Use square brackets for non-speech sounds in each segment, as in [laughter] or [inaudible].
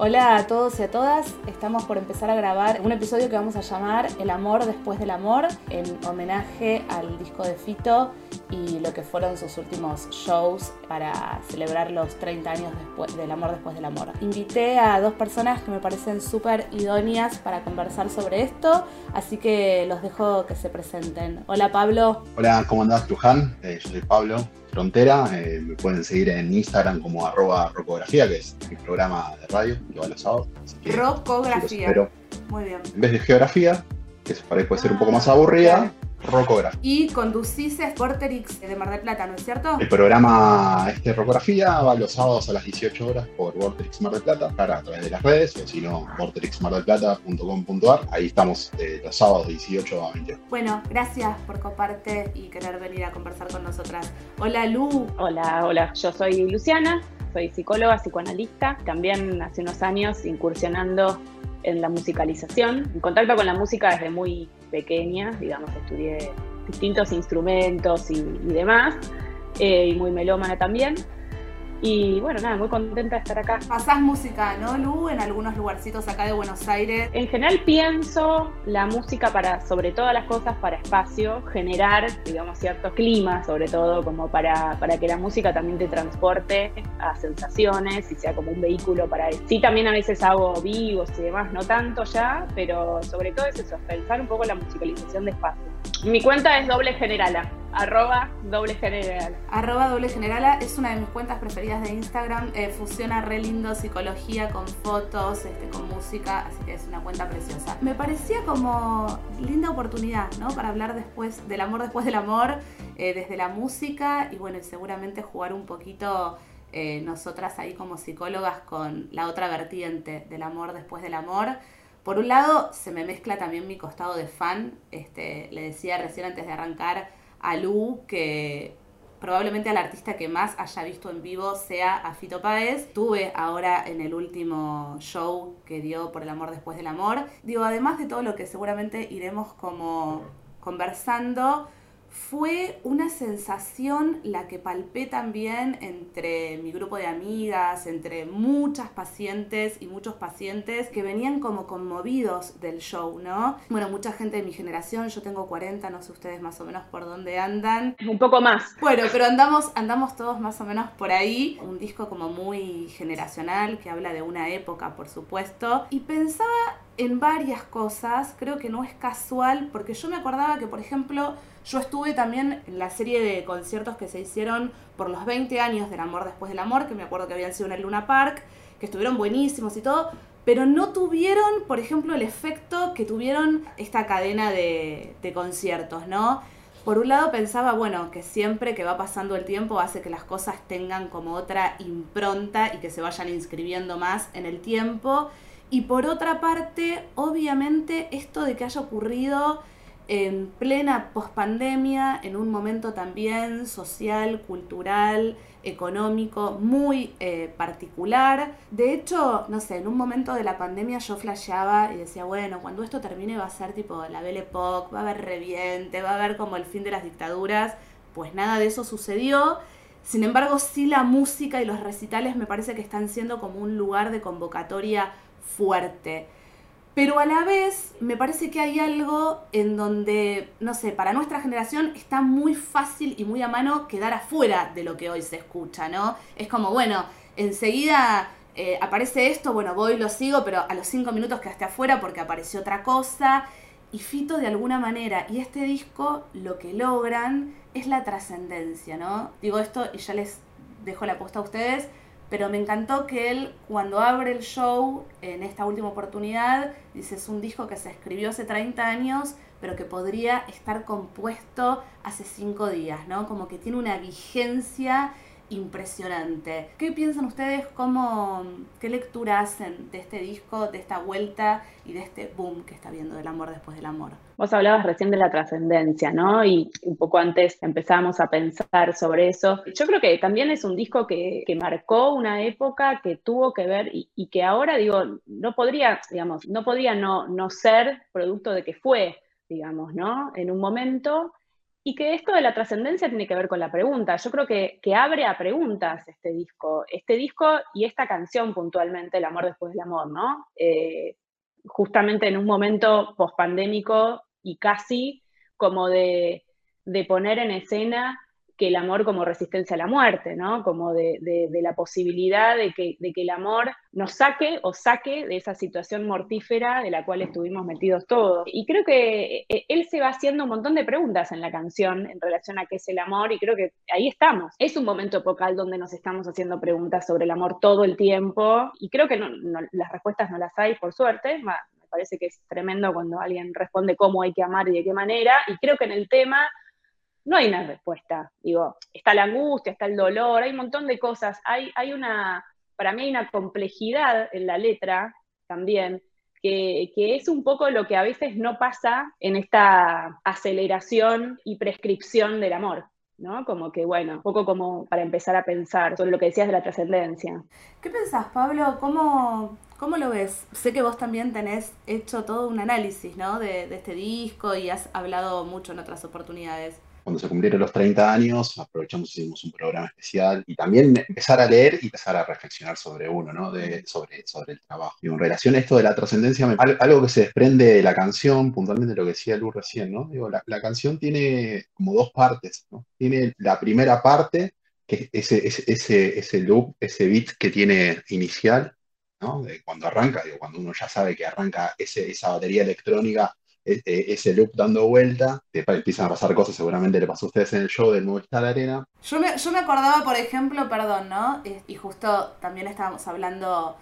Hola a todos y a todas, estamos por empezar a grabar un episodio que vamos a llamar El amor después del amor, en homenaje al disco de Fito y lo que fueron sus últimos shows para celebrar los 30 años después del amor después del amor. Invité a dos personas que me parecen súper idóneas para conversar sobre esto, así que los dejo que se presenten. Hola Pablo. Hola, ¿cómo andás, Luján? Eh, yo soy Pablo, Frontera. Eh, me pueden seguir en Instagram como arroba rocografía, que es mi programa de radio que va los sábados. Rocografía. Muy bien. En vez de geografía, que por ahí puede ser un poco más aburrida, Rocografía. Y conducís Sporterix de Mar del Plata, ¿no es cierto? El programa este Rocografía va los sábados a las 18 horas por Vorterix Mar del Plata, a través de las redes, o si no, vorterixmardelplata.com.ar. Ahí estamos de los sábados 18 a 20. Bueno, gracias por coparte y querer venir a conversar con nosotras. Hola Lu. Hola, hola. Yo soy Luciana, soy psicóloga, psicoanalista. También hace unos años incursionando en la musicalización, en contacto con la música desde muy pequeña, digamos, estudié distintos instrumentos y, demás, eh, y muy melómana también. Y bueno, nada, muy contenta de estar acá. Pasás música, ¿no, Lu? En algunos lugarcitos acá de Buenos Aires. En general pienso la música para, sobre todas las cosas, para espacio, generar, digamos, cierto clima, sobre todo, como para, para que la música también te transporte a sensaciones y sea como un vehículo para eso. Sí, también a veces hago vivos y demás, no tanto ya, pero sobre todo es eso, pensar un poco la musicalización de espacio. Mi cuenta es doble generala Arroba doble generala. Arroba doble generala es una de mis cuentas preferidas de Instagram. Eh, fusiona re lindo psicología con fotos, este, con música, así que es una cuenta preciosa. Me parecía como linda oportunidad, ¿no? Para hablar después del amor después del amor, eh, desde la música y bueno, seguramente jugar un poquito eh, nosotras ahí como psicólogas con la otra vertiente del amor después del amor. Por un lado, se me mezcla también mi costado de fan. Este, le decía recién antes de arrancar a Lu, que probablemente al artista que más haya visto en vivo sea a Fito Páez. Tuve ahora en el último show que dio Por el amor después del amor. Digo, además de todo lo que seguramente iremos como conversando, fue una sensación la que palpé también entre mi grupo de amigas, entre muchas pacientes y muchos pacientes que venían como conmovidos del show, ¿no? Bueno, mucha gente de mi generación, yo tengo 40, no sé ustedes más o menos por dónde andan. Un poco más. Bueno, pero andamos, andamos todos más o menos por ahí. Un disco como muy generacional que habla de una época, por supuesto. Y pensaba en varias cosas, creo que no es casual, porque yo me acordaba que, por ejemplo, yo estuve también en la serie de conciertos que se hicieron por los 20 años del amor después del amor, que me acuerdo que habían sido en el Luna Park, que estuvieron buenísimos y todo, pero no tuvieron, por ejemplo, el efecto que tuvieron esta cadena de, de conciertos, ¿no? Por un lado pensaba, bueno, que siempre que va pasando el tiempo hace que las cosas tengan como otra impronta y que se vayan inscribiendo más en el tiempo. Y por otra parte, obviamente, esto de que haya ocurrido en plena pospandemia, en un momento también social, cultural, económico muy eh, particular. De hecho, no sé, en un momento de la pandemia yo flasheaba y decía, bueno, cuando esto termine va a ser tipo la Belle Époque, va a haber reviente, va a haber como el fin de las dictaduras. Pues nada de eso sucedió. Sin embargo, sí la música y los recitales me parece que están siendo como un lugar de convocatoria fuerte. Pero a la vez me parece que hay algo en donde, no sé, para nuestra generación está muy fácil y muy a mano quedar afuera de lo que hoy se escucha, ¿no? Es como, bueno, enseguida eh, aparece esto, bueno, voy, lo sigo, pero a los cinco minutos quedaste afuera porque apareció otra cosa. Y Fito de alguna manera, y este disco lo que logran es la trascendencia, ¿no? Digo esto y ya les dejo la posta a ustedes pero me encantó que él, cuando abre el show, en esta última oportunidad, dice, es un disco que se escribió hace 30 años, pero que podría estar compuesto hace 5 días, ¿no? Como que tiene una vigencia impresionante. ¿Qué piensan ustedes? ¿Cómo, ¿Qué lectura hacen de este disco, de esta vuelta y de este boom que está viendo del amor después del amor? Vos hablabas recién de la trascendencia, ¿no? Y un poco antes empezamos a pensar sobre eso. Yo creo que también es un disco que, marcó una época que tuvo que ver y, que ahora, digo, no podría, digamos, no podría no, no ser producto de que fue, digamos, ¿no? En un momento y que esto de la trascendencia tiene que ver con la pregunta. Yo creo que, que, abre a preguntas este disco. Este disco y esta canción puntualmente, El amor después del amor, ¿no? Eh, justamente en un momento pospandémico y casi como de, de poner en escena que el amor como resistencia a la muerte, ¿no? Como de, la posibilidad de que, el amor nos saque o saque de esa situación mortífera de la cual estuvimos metidos todos. Y creo que eh, él se va haciendo un montón de preguntas en la canción en relación a qué es el amor y creo que ahí estamos. Es un momento epocal donde nos estamos haciendo preguntas sobre el amor todo el tiempo y creo que las respuestas no las hay, por suerte. Me parece que es tremendo cuando alguien responde cómo hay que amar y de qué manera. Y creo que en el tema no hay una respuesta. Digo, está la angustia, está el dolor, hay un montón de cosas. Hay, hay una, para mí hay una complejidad en la letra también, que, es un poco lo que a veces no pasa en esta aceleración y prescripción del amor. ¿no? Como que, bueno, un poco como para empezar a pensar sobre lo que decías de la trascendencia. ¿Qué pensás, Pablo? ¿Cómo, ¿Cómo lo ves? Sé que vos también tenés hecho todo un análisis, ¿no? De, de este disco y has hablado mucho en otras oportunidades cuando se cumplieron los 30 años, aprovechamos y hicimos un programa especial y también empezar a leer y empezar a reflexionar sobre uno, ¿no? De, sobre, sobre el trabajo. Y en relación a esto de la trascendencia, algo que se desprende de la canción, puntualmente lo que decía Lu recién, ¿no? Digo, la, la canción tiene como dos partes, ¿no? Tiene la primera parte, que es ese, ese, ese, loop, ese beat que tiene inicial, ¿no? De cuando arranca, digo, cuando uno ya sabe que arranca ese, esa batería electrónica ese loop dando vuelta, te empiezan a pasar cosas, seguramente le pasó a ustedes en el show del Movistar Arena. Yo me, yo me acordaba, por ejemplo, perdón, ¿no? Y justo también estábamos hablando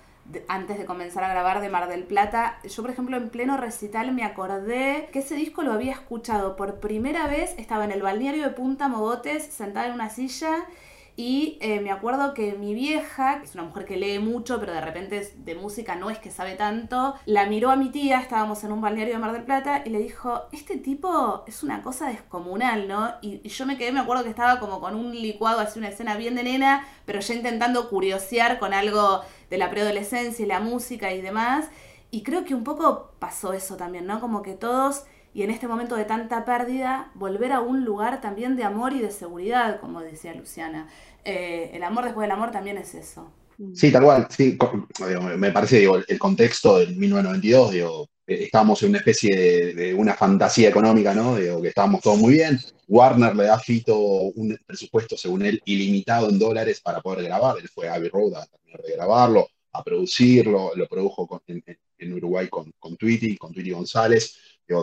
antes de comenzar a grabar de Mar del Plata, yo por ejemplo en pleno recital me acordé que ese disco lo había escuchado por primera vez, estaba en el balneario de Punta Mogotes, sentada en una silla y eh, me acuerdo que mi vieja, que es una mujer que lee mucho, pero de repente de música no es que sabe tanto, la miró a mi tía, estábamos en un balneario de Mar del Plata, y le dijo, este tipo es una cosa descomunal, ¿no? Y, yo me quedé, me acuerdo que estaba como con un licuado, así una escena bien de nena, pero ya intentando curiosear con algo de la preadolescencia y la música y demás. Y creo que un poco pasó eso también, ¿no? Como que todos y en este momento de tanta pérdida, volver a un lugar también de amor y de seguridad, como decía Luciana. Eh, el amor después del amor también es eso. Sí, tal cual, me parece, digo, el contexto del 1992, digo, eh, estábamos en una especie de, una fantasía económica, ¿no? Digo, que estábamos todos muy bien. Warner le da a Fito un presupuesto, según él, ilimitado en dólares para poder grabar. Él fue a Abbey Road a de grabarlo, a producirlo, lo produjo en, Uruguay con, con Tweety, con Tweety González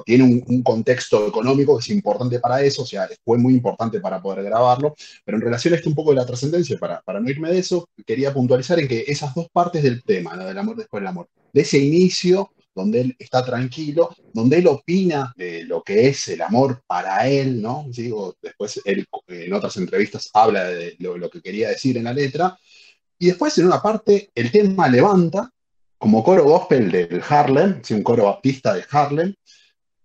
tiene un, contexto económico que es importante para eso, o sea, fue muy importante para poder grabarlo, pero en relación a esto un poco de la trascendencia, para, para no irme de eso, quería puntualizar en que esas dos partes del tema, la del amor después del amor, de ese inicio donde él está tranquilo, donde él opina de lo que es el amor para él, ¿no? Digo, después él en otras entrevistas habla de lo, que quería decir en la letra, y después en una parte el tema levanta como coro gospel del Harlem, un coro baptista de Harlem,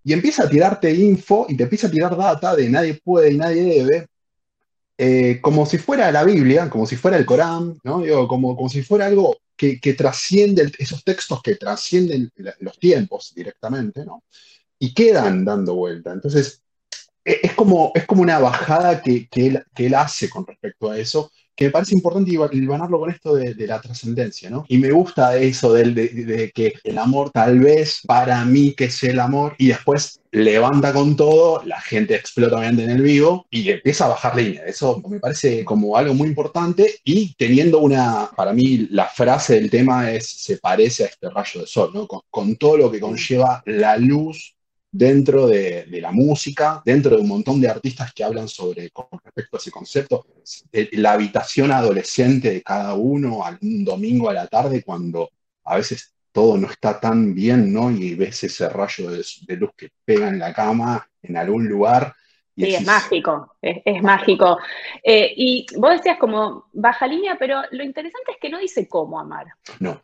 y empieza a tirarte info y te empieza a tirar data de nadie puede y nadie debe, eh, como si fuera la Biblia, como si fuera el Corán, ¿no? como, como si fuera algo que, trasciende, esos textos que trascienden los tiempos directamente, ¿no? Y quedan dando vuelta. Entonces, e, es como, es como una bajada que, que, que él hace con respecto a eso, que me parece importante ilvanarlo con esto de, la trascendencia, ¿no? Y me gusta eso de, de, que el amor tal vez para mí que es el amor y después levanta con todo, la gente explota obviamente en el vivo y empieza a bajar línea. Eso me parece como algo muy importante y teniendo una, para mí la frase del tema es, se parece a este rayo de sol, ¿no? con todo lo que conlleva la luz dentro de, la música, dentro de un montón de artistas que hablan sobre con respecto a ese concepto, eh, la habitación adolescente de cada uno, algún domingo a la tarde, cuando a veces todo no está tan bien, ¿no? Y ves ese rayo de, luz que pega en la cama, en algún lugar. sí, es mágico, es, mágico. Eh, y vos decías como baja línea, pero lo interesante es que no dice cómo amar. No.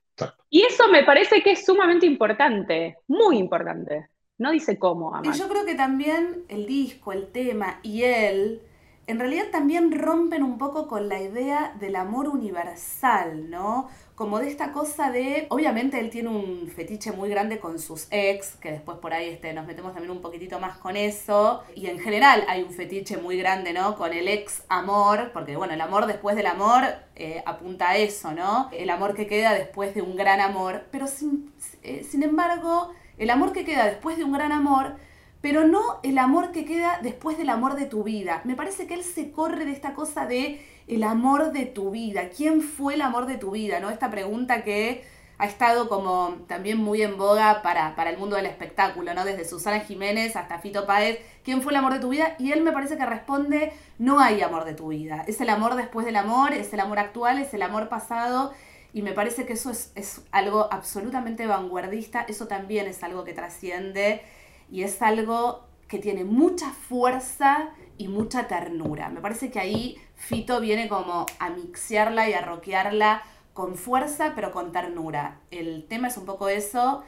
Y eso me parece que es sumamente importante, muy importante. No dice cómo amar. Y yo creo que también el disco, el tema y él en realidad también rompen un poco con la idea del amor universal, ¿no? Como de esta cosa de, obviamente él tiene un fetiche muy grande con sus ex, que después por ahí este, nos metemos también un poquitito más con eso, y en general hay un fetiche muy grande, ¿no? Con el ex amor, porque bueno, el amor después del amor eh, apunta a eso, ¿no? El amor que queda después de un gran amor, pero sin, eh, sin embargo, el amor que queda después de un gran amor pero no el amor que queda después del amor de tu vida. Me parece que él se corre de esta cosa de el amor de tu vida. ¿Quién fue el amor de tu vida? ¿No? Esta pregunta que ha estado como también muy en boga para, para el mundo del espectáculo, ¿no? Desde Susana Jiménez hasta Fito Páez. ¿Quién fue el amor de tu vida? Y él me parece que responde, no hay amor de tu vida. Es el amor después del amor, es el amor actual, es el amor pasado. Y me parece que eso es, es algo absolutamente vanguardista. Eso también es algo que trasciende y es algo que tiene mucha fuerza y mucha ternura. Me parece que ahí Fito viene como a mixearla y a roquearla con fuerza pero con ternura. El tema es un poco eso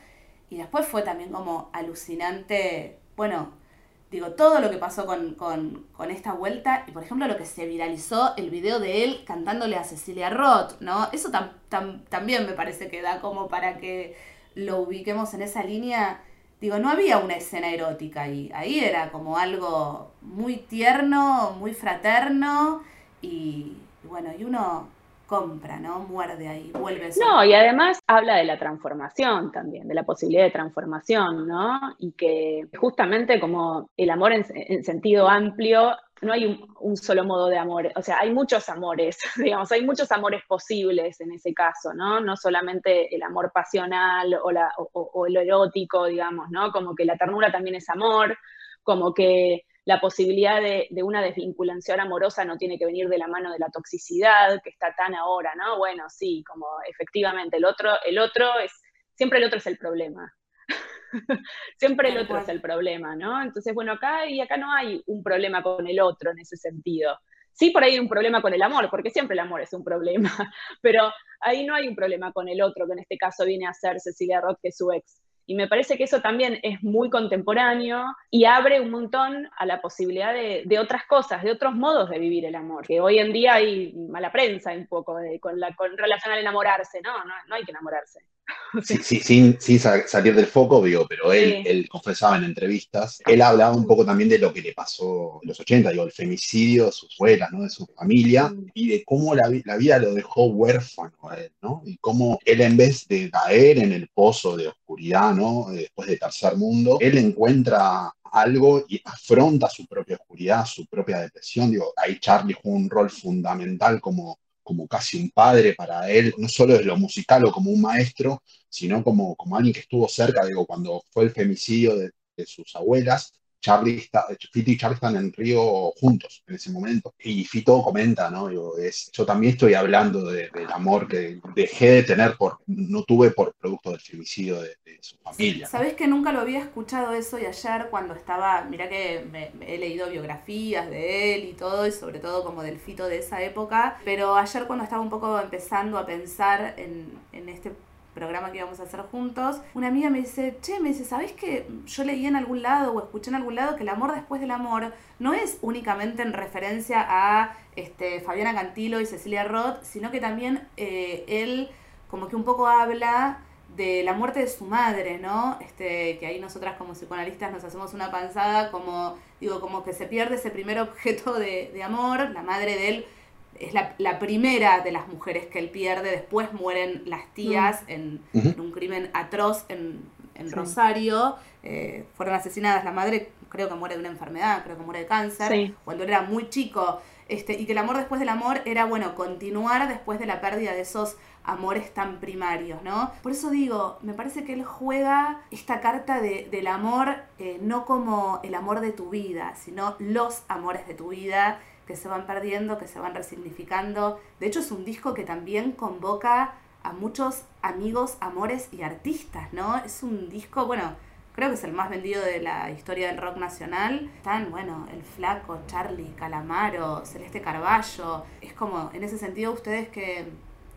y después fue también como alucinante, bueno, digo, todo lo que pasó con, esta vuelta y por ejemplo lo que se viralizó, el video de él cantándole a Cecilia Roth, ¿no? Eso también me parece que da como para que lo ubiquemos en esa línea digo, no había una escena erótica ahí, ahí era como algo muy tierno, muy fraterno y, bueno, y uno compra, ¿no? Muerde ahí, vuelve. No, y además habla de la transformación también, de la posibilidad de transformación, ¿no? Y que justamente como el amor en sentido amplio no hay un, solo modo de amor, o sea, hay muchos amores, [laughs] digamos, hay muchos amores posibles en ese caso, ¿no? No solamente el amor pasional o, la, o, el erótico, digamos, ¿no? Como que la ternura también es amor, como que la posibilidad de, de, una desvinculación amorosa no tiene que venir de la mano de la toxicidad, que está tan ahora, ¿no? Bueno, sí, como efectivamente, el otro, el otro es, siempre el otro es el problema, [laughs] Siempre el otro es el problema, ¿no? Entonces, bueno, acá y acá no hay un problema con el otro en ese sentido. Sí, por ahí hay un problema con el amor, porque siempre el amor es un problema, [laughs] pero ahí no hay un problema con el otro, que en este caso viene a ser Cecilia Roth, que es su ex. Y me parece que eso también es muy contemporáneo y abre un montón a la posibilidad de, otras cosas, de otros modos de vivir el amor. Que hoy en día hay mala prensa un poco con, la, con relación al enamorarse, ¿no? No, no hay que enamorarse. [laughs] Sí, sí, sin, sin, salir del foco, digo, pero él, él confesaba en entrevistas, él hablaba un poco también de lo que le pasó en los 80, digo, el femicidio de sus abuelas, ¿no? de su familia, y de cómo la, la, vida lo dejó huérfano a él, ¿no? Y cómo él en vez de caer en el pozo de oscuridad, ¿no? Después de Tercer Mundo, él encuentra algo y afronta su propia oscuridad, su propia depresión. Digo, ahí Charlie jugó un rol fundamental como como casi un padre para él, no solo de lo musical o como un maestro, sino como, como alguien que estuvo cerca, digo, cuando fue el femicidio de sus abuelas, Charlie está, Fito y Charlie están en Río juntos en ese momento. Y Fito comenta, ¿no? Yo, también estoy hablando del amor que dejé de tener, por, no tuve por producto del femicidio de, su familia. Sabes que nunca lo había escuchado eso y ayer cuando estaba, mira que he leído biografías de él y todo, y sobre todo como del Fito de esa época, pero ayer cuando estaba un poco empezando a pensar en, en este programa que íbamos a hacer juntos, una amiga me dice, che, me dice, ¿sabés que yo leí en algún lado o escuché en algún lado que el amor después del amor no es únicamente en referencia a este, Fabiana Cantilo y Cecilia Roth, sino que también eh, él como que un poco habla de la muerte de su madre, ¿no? Este, que ahí nosotras como psicoanalistas nos hacemos una panzada como, digo, como que se pierde ese primer objeto de, de amor, la madre de él es la, primera de las mujeres que él pierde, después mueren las tías mm. en, un crimen atroz en, Rosario, eh, fueron asesinadas, la madre creo que muere de una enfermedad, creo que muere de cáncer, cuando era muy chico, este, y que el amor después del amor era, bueno, continuar después de la pérdida de esos amores tan primarios, ¿no? Por eso digo, me parece que él juega esta carta de, del amor eh, no como el amor de tu vida, sino los amores de tu vida que se van perdiendo, que se van resignificando. De hecho, es un disco que también convoca a muchos amigos, amores y artistas, ¿no? Es un disco, bueno, creo que es el más vendido de la historia del rock nacional. Están, bueno, El Flaco, Charlie, Calamaro, Celeste Carballo. Es como, en ese sentido, ustedes que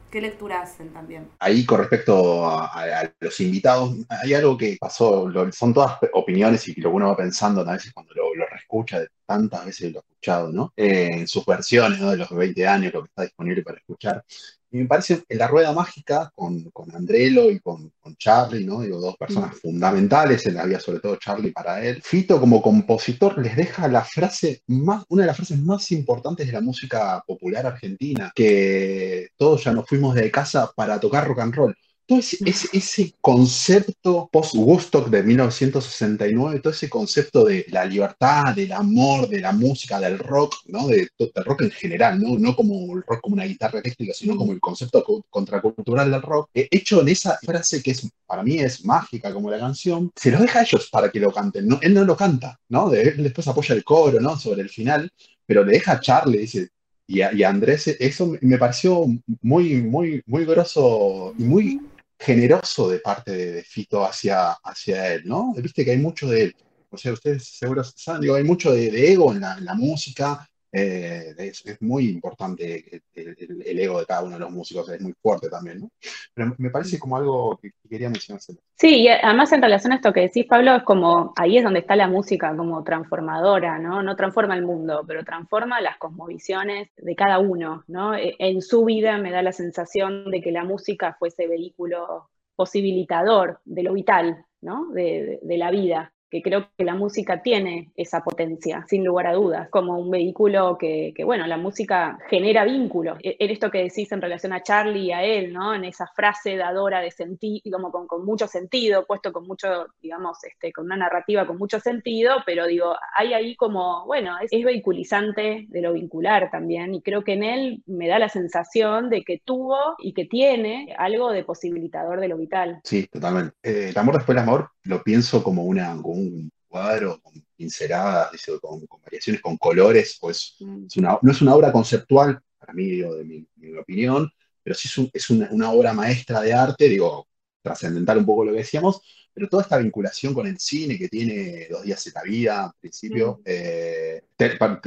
¿Qué lectura hacen también? Ahí con respecto a, los invitados, hay algo que pasó, son todas opiniones y lo uno va pensando a veces cuando lo, reescucha de tantas veces lo he escuchado, ¿no? Eh, en sus versiones. De los 20 años, lo que está disponible para escuchar. Y me parece en la rueda mágica con, con Andrelo y con, con, Charlie, ¿no? Digo, dos personas mm. fundamentales, en la vida sobre todo Charlie para él. Fito como compositor les deja la frase más, una de las frases más importantes de la música popular argentina, que todos ya nos fuimos de casa para tocar rock and roll todo ese, concepto post-Woodstock de 1969, todo ese concepto de la libertad, del amor, de la música, del rock, ¿no? De, del rock en general, ¿no? no como el rock como una guitarra eléctrica, sino como el concepto contracultural del rock, eh, hecho en esa frase que es, para mí es mágica como la canción, se lo deja a ellos para que lo canten, ¿no? él no lo canta, ¿no? él después apoya el coro, ¿no? Sobre el final, pero le deja a Charlie, dice, y a, y Andrés, eso me pareció muy, muy, muy grosso y muy generoso de parte de, Fito hacia, hacia él, ¿no? Viste que hay mucho de, o sea, ustedes seguro saben, digo, hay mucho de, ego en la, música, eh, es, muy importante el, ego de cada uno de los músicos, es muy fuerte también, ¿no? Pero me parece como algo que, quería mencionar. Sí, y además en relación a esto que decís, Pablo, es como, ahí es donde está la música como transformadora, ¿no? No transforma el mundo, pero transforma las cosmovisiones de cada uno, ¿no? E, en su vida me da la sensación de que la música fue ese vehículo posibilitador de lo vital, ¿no? de la vida que creo que la música tiene esa potencia, sin lugar a dudas, como un vehículo que, bueno, la música genera vínculos. E, en esto que decís en relación a Charlie y a él, ¿no? En esa frase dadora de sentido, como con, mucho sentido, puesto con mucho, digamos, este, con una narrativa con mucho sentido, pero digo, hay ahí como, bueno, es, vehiculizante de lo vincular también, y creo que en él me da la sensación de que tuvo y que tiene algo de posibilitador de lo vital. Sí, totalmente. Eh, el amor después del amor lo pienso como una un cuadro con pinceladas, con, variaciones, con colores, pues mm. no es una obra conceptual, para mí, de mi, opinión, pero sí es, una, obra maestra de arte, digo, trascendental un poco lo que decíamos, pero toda esta vinculación con el cine que tiene Dos días en la vida, al principio, mm. eh,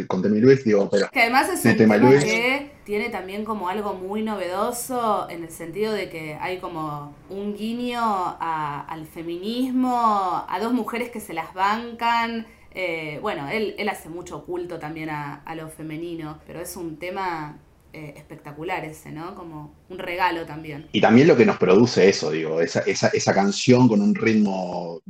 con Temi Luis, digo, pero... Que además es un tema que tiene también como algo muy novedoso en el sentido de que hay como un guiño al feminismo, a dos mujeres que se las bancan. Eh, bueno, él, él hace mucho culto también a, a lo femenino, pero es un tema eh, espectacular ese, ¿no? Como un regalo también. Y también lo que nos produce eso, digo, esa, esa, esa canción con un ritmo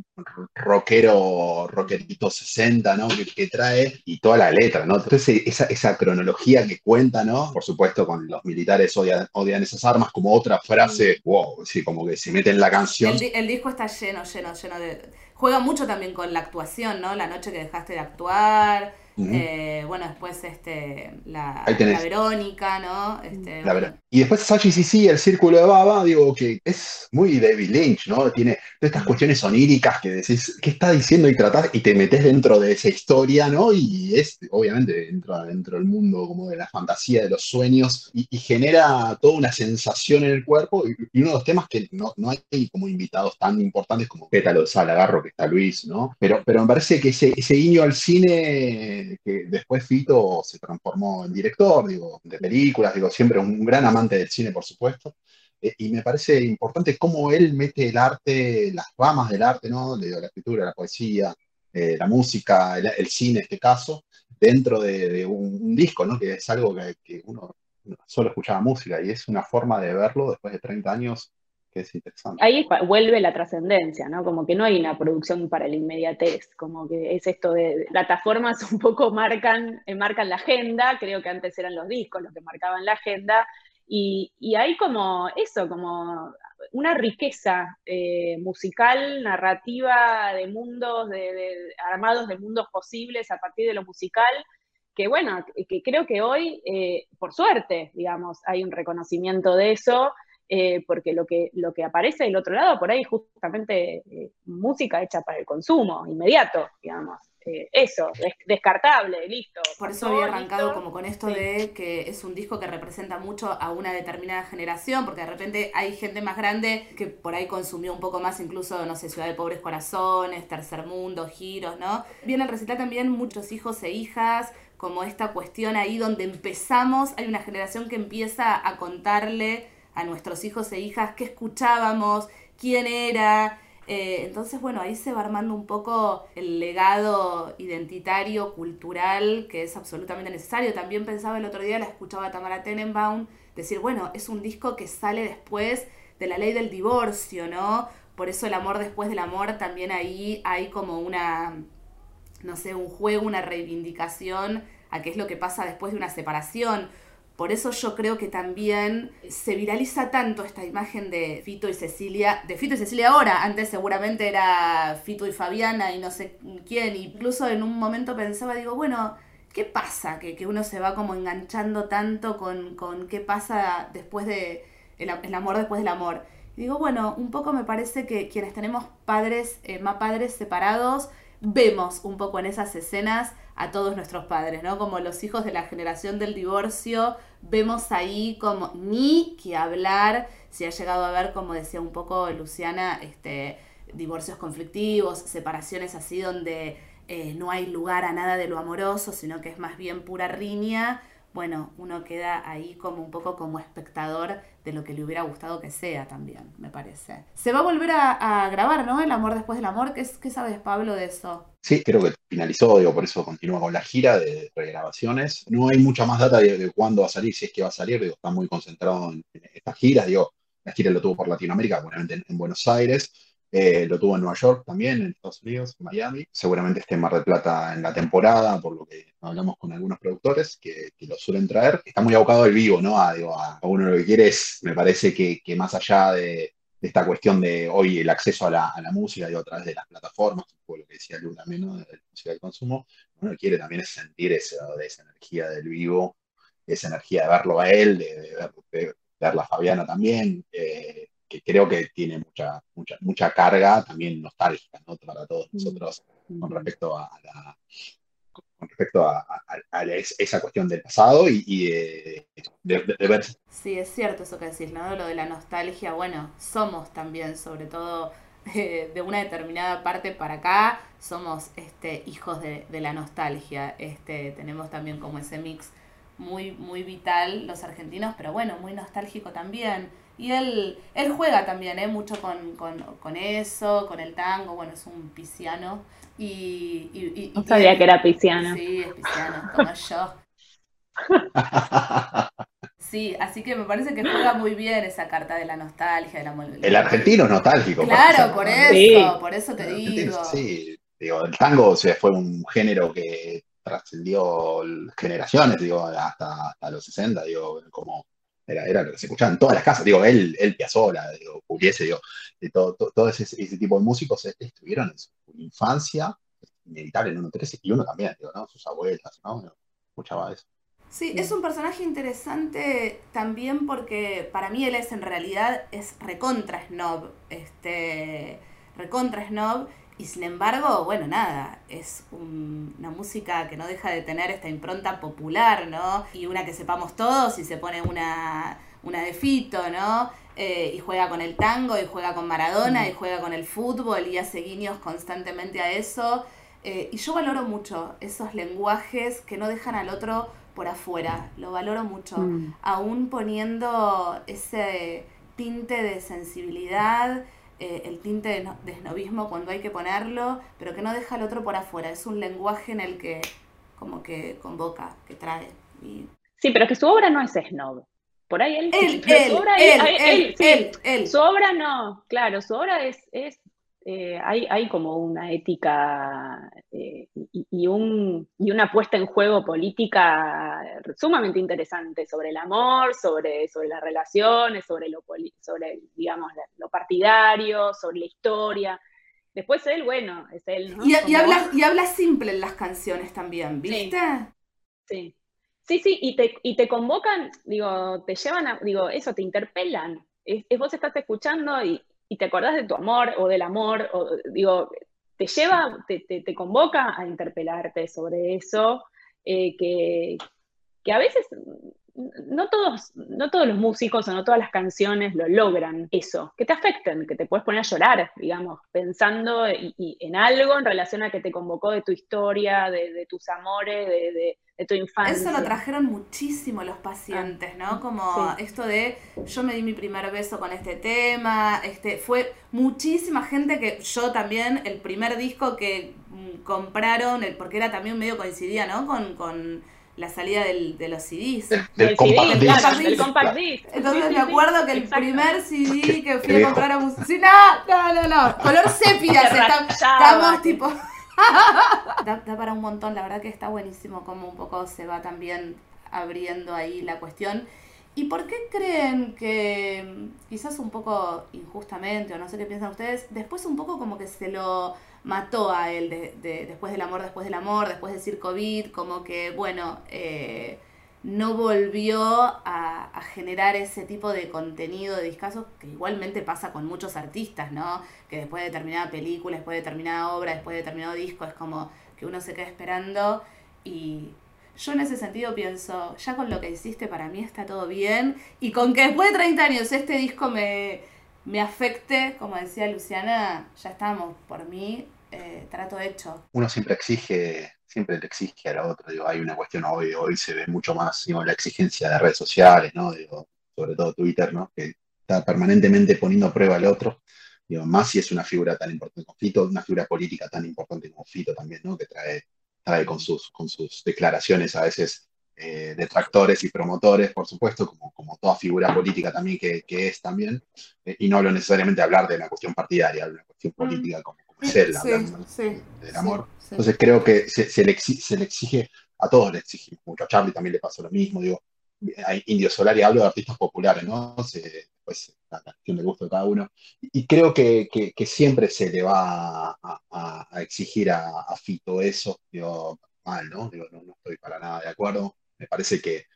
rockero, rockerito 60, ¿no? Que, trae, y toda la letra, ¿no? Entonces esa, esa cronología que cuenta, ¿no? Por supuesto, con los militares odian, odian esas armas, como otra frase, wow, sí, como que se mete en la canción. El, el disco está lleno, lleno, lleno de... Juega mucho también con la actuación, ¿no? La noche que dejaste de actuar eh, bueno, después este, la, Verónica, ¿no? Este, y después Sachi sí, el círculo de Baba, digo que es muy David Lynch, ¿no? Tiene todas estas cuestiones oníricas que decís, ¿qué está diciendo? Y tratás y te metes dentro de esa historia, ¿no? Y es, obviamente, dentro, dentro del mundo como de la fantasía, de los sueños, y, genera toda una sensación en el cuerpo. Y, uno de los temas que no, no hay como invitados tan importantes como Pétalo de Salagarro, que está Luis, ¿no? Pero, pero me parece que ese, ese guiño al cine que después Fito se transformó en director, digo, de películas, digo, siempre un gran amante del cine, por supuesto. Eh, y me parece importante cómo él mete el arte, las ramas del arte, ¿no? la escritura, la poesía, eh, la música, el, cine en este caso, dentro de, un, disco, ¿no? Que es algo que, que uno solo escuchaba música y es una forma de verlo después de 30 años Ahí vuelve la trascendencia, ¿no? Como que no hay una producción para la inmediatez, como que es esto de plataformas [laughs] un poco marcan, eh, marcan la agenda, creo que antes eran los discos los que marcaban la agenda, y, hay como eso, como una riqueza eh, musical, narrativa de mundos, de, armados de mundos posibles a partir de lo musical, que bueno, que creo que hoy, eh, por suerte, digamos, hay un reconocimiento de eso, eh, porque lo que, lo que aparece del otro lado, por ahí justamente eh, música hecha para el consumo inmediato, digamos. Eh, eso, descartable, listo. Por eso había arrancado como con esto de que es un disco que representa mucho a una determinada generación, porque de repente hay gente más grande que por ahí consumió un poco más, incluso, no sé, Ciudad de Pobres Corazones, Tercer Mundo, Giros, ¿no? Viene al recital también muchos hijos e hijas, como esta cuestión ahí donde empezamos, hay una generación que empieza a contarle a nuestros hijos e hijas qué escuchábamos, quién era, Eh, entonces, bueno, ahí se va armando un poco el legado identitario, cultural, que es absolutamente necesario. También pensaba el otro día, la escuchaba Tamara Tenenbaum, decir, bueno, es un disco que sale después de la ley del divorcio, ¿no? Por eso el amor después del amor, también ahí hay como una, no sé, un juego, una reivindicación a qué es lo que pasa después de una separación. Por eso yo creo que también se viraliza tanto esta imagen de Fito y Cecilia, de Fito y Cecilia ahora, antes seguramente era Fito y Fabiana y no sé quién, incluso en un momento pensaba, digo, bueno, ¿qué pasa? Que, que uno se va como enganchando tanto con, con qué pasa después de, el, amor después del amor. digo, bueno, un poco me parece que quienes tenemos padres, eh, más padres separados, vemos un poco en esas escenas a todos nuestros padres, ¿no? Como los hijos de la generación del divorcio, vemos ahí como ni que hablar, si ha llegado a ver, como decía un poco Luciana, este, divorcios conflictivos, separaciones así donde eh, no hay lugar a nada de lo amoroso, sino que es más bien pura riña bueno, uno queda ahí como un poco como espectador de lo que le hubiera gustado que sea también, me parece. Se va a volver a, grabar, ¿no? El amor después del amor. ¿Qué, ¿Qué, sabes, Pablo, de eso? Sí, creo que finalizó, digo, por eso continúa con la gira de regrabaciones. No hay mucha más data de, cuándo va a salir, si es que va a salir, digo, está muy concentrado en, estas giras, digo, la gira lo tuvo por Latinoamérica, obviamente en Buenos Aires, eh, lo tuvo en Nueva York también, en Estados Unidos, en Miami. Seguramente esté en Mar del Plata en la temporada, por lo que hablamos con algunos productores que, lo suelen traer. Está muy abocado al vivo, ¿no? A, a, uno lo que quiere es, me parece que, más allá de, esta cuestión de hoy el acceso a la, música y a través de las plataformas, por lo que decía Lu también, ¿no? De la música del consumo, uno que quiere también es sentir esa, de esa energía del vivo, esa energía de verlo a él, de, ver, verla a Fabiana también. Eh, que creo que tiene mucha, mucha, mucha carga también nostálgica ¿no? para todos mm. nosotros con respecto a, la, con respecto a, esa cuestión del pasado y, de, ver. Sí, es cierto eso que decís, ¿no? Lo de la nostalgia, bueno, somos también, sobre todo [laughs] eh, de una determinada parte para acá, somos este, hijos de, de, la nostalgia. Este, tenemos también como ese mix muy, muy vital los argentinos, pero bueno, muy nostálgico también. Y él, él juega también, ¿eh? Mucho con, eso, con el tango, bueno, es un pisciano. Y, y, no sabía que era pisciano. Sí, es pisciano, como yo. [laughs] Sí, así que me parece que juega muy bien esa carta de la nostalgia, de la El argentino es nostálgico. Claro, por eso, por eso te digo. Sí, digo, el tango fue un género que trascendió generaciones, digo, hasta, hasta los 60, digo, como era, lo que se escuchaba en todas las casas, digo, él, él Piazzolla, digo, Pugliese, digo, de todo, todo, ese, tipo de músicos estuvieron en su infancia, inevitable en uno y uno también, digo, ¿no? Sus abuelas, ¿no? Escuchaba eso. Sí, es un personaje interesante también porque para mí él es en realidad es recontra snob, este recontra snob y sin embargo, bueno, nada, es una música que no deja de tener esta impronta popular, ¿no? Y una que sepamos todos y se pone una, una de Fito, ¿no? Eh, y juega con el tango, y juega con Maradona, y juega con el fútbol, y hace guiños constantemente a eso. Eh, y yo valoro mucho esos lenguajes que no dejan al otro por afuera, lo valoro mucho, mm. aún poniendo ese tinte de sensibilidad eh, el tinte de, de snobismo cuando hay que ponerlo, pero que no deja al otro por afuera. Es un lenguaje en el que como que convoca, que trae. Sí, pero que su obra no es snob. Por ahí él, él, él, su obra él, él, Su obra no, claro, su obra es, es eh, hay, hay, como una ética eh, y, un, y, una puesta en juego política sumamente interesante sobre el amor, sobre, sobre las relaciones, sobre lo, sobre, digamos, lo partidario, sobre la historia. Después él, bueno, es él. Y, y, habla, y habla simple en las canciones también, ¿viste? Sí. Sí, sí, y te, y te convocan, digo, te llevan a, digo, eso, te interpelan. es vos estás escuchando y, y te acordás de tu amor o del amor, o, digo, te lleva, te, te, convoca a interpelarte sobre eso, eh, que, que, a veces no todos, no todos los músicos o no todas las canciones lo logran eso, que te afecten, que te puedes poner a llorar, digamos, pensando en algo en relación a que te convocó de tu historia, de, tus amores, de, tu infancia. Eso lo trajeron muchísimo los pacientes, ¿no? Como esto de yo me di mi primer beso con este tema, este, fue muchísima gente que yo también, el primer disco que mm, compraron, porque era también medio coincidía, ¿no? Con, con la salida del, de los CDs. Del, compact, disc. Entonces me acuerdo que el primer CD que fui a comprar a Sí, no, no, no, no. Color [laughs] sepia. estamos tipo. [laughs] da, da, para un montón, la verdad que está buenísimo como un poco se va también abriendo ahí la cuestión. ¿Y por qué creen que, quizás un poco injustamente, o no sé qué piensan ustedes, después un poco como que se lo mató a él de, después del amor, después del amor, después de decir COVID, como que, bueno, eh, no volvió a, generar ese tipo de contenido de discasos que igualmente pasa con muchos artistas, ¿no? Que después de determinada película, después de determinada obra, después de determinado disco, es como que uno se queda esperando y yo en ese sentido pienso, ya con lo que hiciste para mí está todo bien y con que después de 30 años este disco me me afecte, como decía Luciana, ya estamos, por mí, eh, trato hecho. Uno siempre exige, siempre le exige a la otra, hay una cuestión hoy, hoy se ve mucho más la exigencia de redes sociales, ¿no? Digo, sobre todo Twitter, ¿no? Que está permanentemente poniendo a prueba al otro. Más si es una figura tan importante como Fito, una figura política tan importante como Fito también, ¿no? Que trae, trae con, sus, con sus declaraciones a veces eh, detractores y promotores, por supuesto, como, como toda figura política también que, que es también, eh, y no hablo necesariamente hablar de una cuestión partidaria, de una cuestión mm. política como, como es él, del amor. Entonces creo que se, se, le exige, se, le exige, a todos le exigimos mucho, a Charlie también le pasó lo mismo, digo, hay Indio Solar y hablo de artistas populares, ¿no? Se, pues la cuestión de gusto de cada uno. Y creo que, que, siempre se le va a, a, exigir a, a, Fito eso, digo, mal, ¿no? Digo, no, no estoy para nada de acuerdo me parece que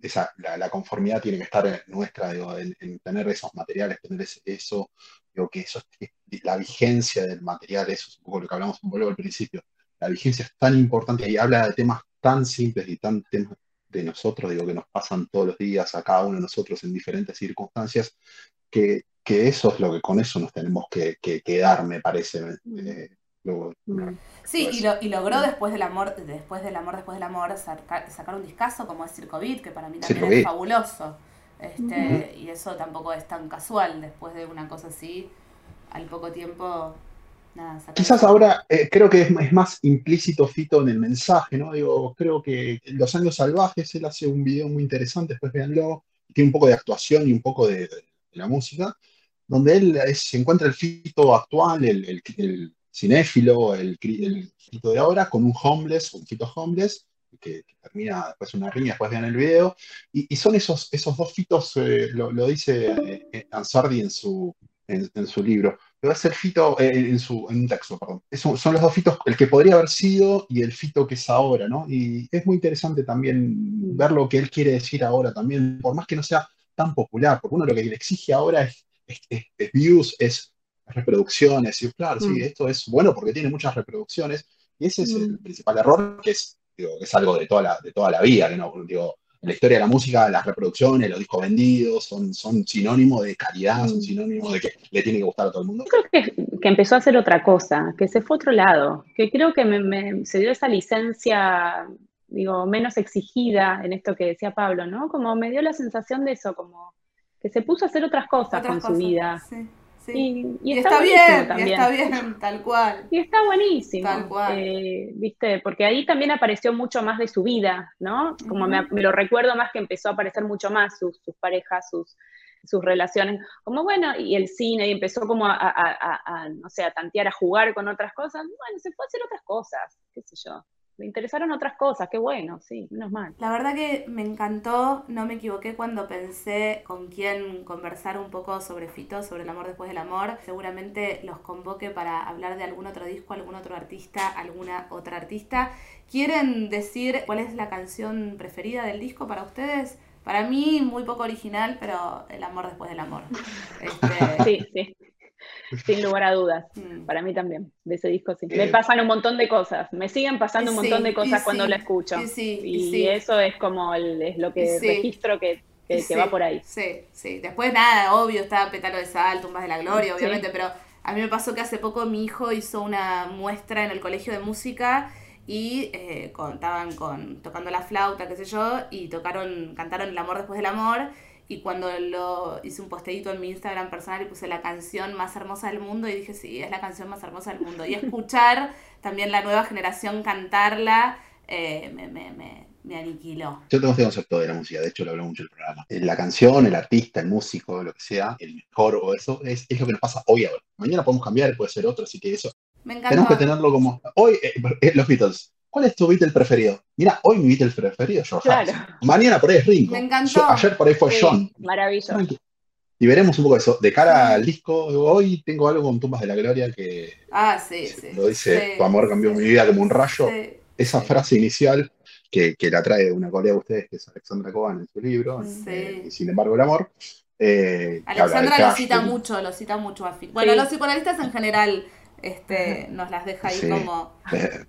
esa, la, conformidad tiene que estar nuestra, en, tener esos materiales, tener eso, digo, que eso, la vigencia del material, eso es un poco lo que hablamos un al principio, la vigencia es tan importante y habla de temas tan simples y tan temas de nosotros, digo, que nos pasan todos los días a cada uno de nosotros en diferentes circunstancias, que, eso es lo que con eso nos tenemos que, quedar, me parece. Eh, Mm. sí, y, lo, y, logró después del amor, después del amor, después del amor, sacar, un discazo como es Circovit, que para mí también es fabuloso. Este, Y eso tampoco es tan casual, después de una cosa así, al poco tiempo, nada. Quizás ahora eh, creo que es, más implícito Fito en el mensaje, ¿no? Digo, creo que en Los Años Salvajes él hace un video muy interesante, después véanlo, tiene un poco de actuación y un poco de, la música, donde él se encuentra el Fito actual, el, el cinéfilo, el, el de ahora, con un homeless, un Fito homeless, que, termina después una riña, después vean el video, y, son esos, esos dos fitos, eh, lo, dice eh, Ansardi en su, en, su libro, va a ser Fito eh, en, su, en un texto, perdón. son los dos fitos, el que podría haber sido y el Fito que es ahora, ¿no? Y es muy interesante también ver lo que él quiere decir ahora también, por más que no sea tan popular, porque uno lo que le exige ahora es, es views, es reproducciones, y claro, sí, mm. esto es bueno porque tiene muchas reproducciones, y ese es el mm. principal error, que es, es algo de toda la, de toda la vida, que no, digo, en la historia de la música, las reproducciones, los discos vendidos, son, son sinónimo de calidad, son mm. sinónimo de que le tiene que gustar a todo el mundo. Creo que, que empezó a hacer otra cosa, que se fue a otro lado, que creo que me, se dio esa licencia, digo, menos exigida en esto que decía Pablo, ¿no? Como me dio la sensación de eso, como que se puso a hacer otras cosas con su vida. Sí. Y, está, bien, y está bien, tal cual. Y está buenísimo. Tal cual. Eh, ¿Viste? Porque ahí también apareció mucho más de su vida, ¿no? Como me, lo recuerdo más que empezó a aparecer mucho más sus, parejas, sus, sus relaciones. Como bueno, y el cine, y empezó como a, a, no sé, a tantear, a jugar con otras cosas. Bueno, se puede hacer otras cosas, qué sé yo me interesaron otras cosas, qué bueno, sí, menos mal. La verdad que me encantó, no me equivoqué cuando pensé con quién conversar un poco sobre Fito, sobre el amor después del amor. Seguramente los convoque para hablar de algún otro disco, algún otro artista, alguna otra artista. ¿Quieren decir cuál es la canción preferida del disco para ustedes? Para mí, muy poco original, pero el amor después del amor. [laughs] Este, sí, sí. Sin lugar a dudas. [laughs] Mm. Para mí también, de ese disco sí. Me pasan un montón de cosas. Me siguen pasando un montón de cosas cuando la escucho. y eso es como es lo que registro que, que, va por ahí. Sí, sí. Después nada, obvio, está Pétalo de Sal, Tumbas de la Gloria, obviamente, pero a mí me pasó que hace poco mi hijo hizo una muestra en el colegio de música y eh, estaban con, tocando la flauta, qué sé yo, y tocaron, cantaron El amor después del amor. Y cuando lo hice un posteito en mi Instagram personal y puse la canción más hermosa del mundo y dije, sí, es la canción más hermosa del mundo. Y escuchar también la nueva generación cantarla eh, me, me, me, me, aniquiló. Yo tengo este concepto de la música, de hecho lo hablo mucho en el programa. La canción, el artista, el músico, lo que sea, el mejor o eso, es, es lo que nos pasa hoy ahora. Mañana podemos cambiar, puede ser otro, así que eso tenemos que tenerlo como. Hoy, eh, eh, los Beatles. ¿Cuál es tu Beatle preferido? Mira, hoy mi Beatle preferido es George Mañana por ahí es Ringo. Me encantó. ayer por ahí fue John. Maravilloso. Y veremos un poco eso. De cara al disco, hoy tengo algo con Tumbas de la Gloria que. Ah, sí, sí. Lo dice: Tu amor cambió mi vida como un rayo. Esa frase inicial que, que, la trae una colega de ustedes, que es Alexandra Coban en su libro, y sin embargo el amor. Eh, Alexandra lo cita mucho, lo cita mucho a Bueno, los psicoanalistas en general este, nos las deja ahí como...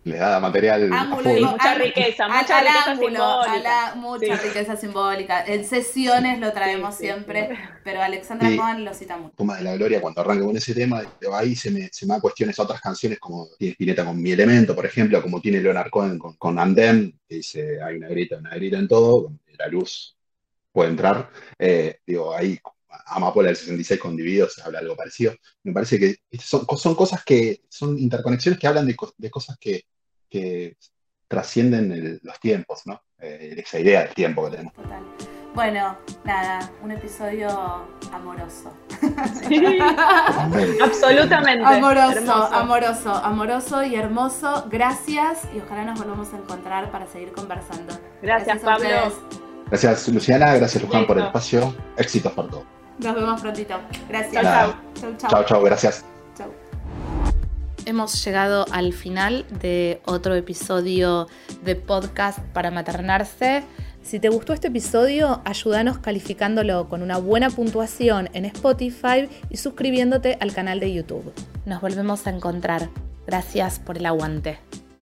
Le, da material... mucha riqueza, mucha riqueza simbólica. mucha riqueza simbólica. En sesiones lo traemos siempre, pero Alexandra Cohen lo cita mucho. Puma de la Gloria, cuando arranca con ese tema, ahí se me, se me da cuestiones a otras canciones, como tiene Spinetta con Mi Elemento, por ejemplo, como tiene Leonard Cohen con, con Andem, que dice, hay una grita, una grita en todo, la luz puede entrar. Eh, digo, ahí Amapola del 66 con Divididos habla algo parecido. Me parece que son, son cosas que son interconexiones que hablan de, de cosas que, que trascienden los tiempos, ¿no? Eh, esa idea del tiempo que tenemos. Total. Bueno, nada, un episodio amoroso. [laughs] Absolutamente. Amoroso, amoroso, amoroso y hermoso. Gracias y ojalá nos volvamos a encontrar para seguir conversando. Gracias, Pablo. Gracias, Luciana. Gracias, Luján, por el espacio. Éxitos por todo. Nos vemos prontito. Gracias. Chao, chao. Chao, chao. Gracias. Chao. Hemos llegado al final de otro episodio de podcast para maternarse. Si te gustó este episodio, ayúdanos calificándolo con una buena puntuación en Spotify y suscribiéndote al canal de YouTube. Nos volvemos a encontrar. Gracias por el aguante.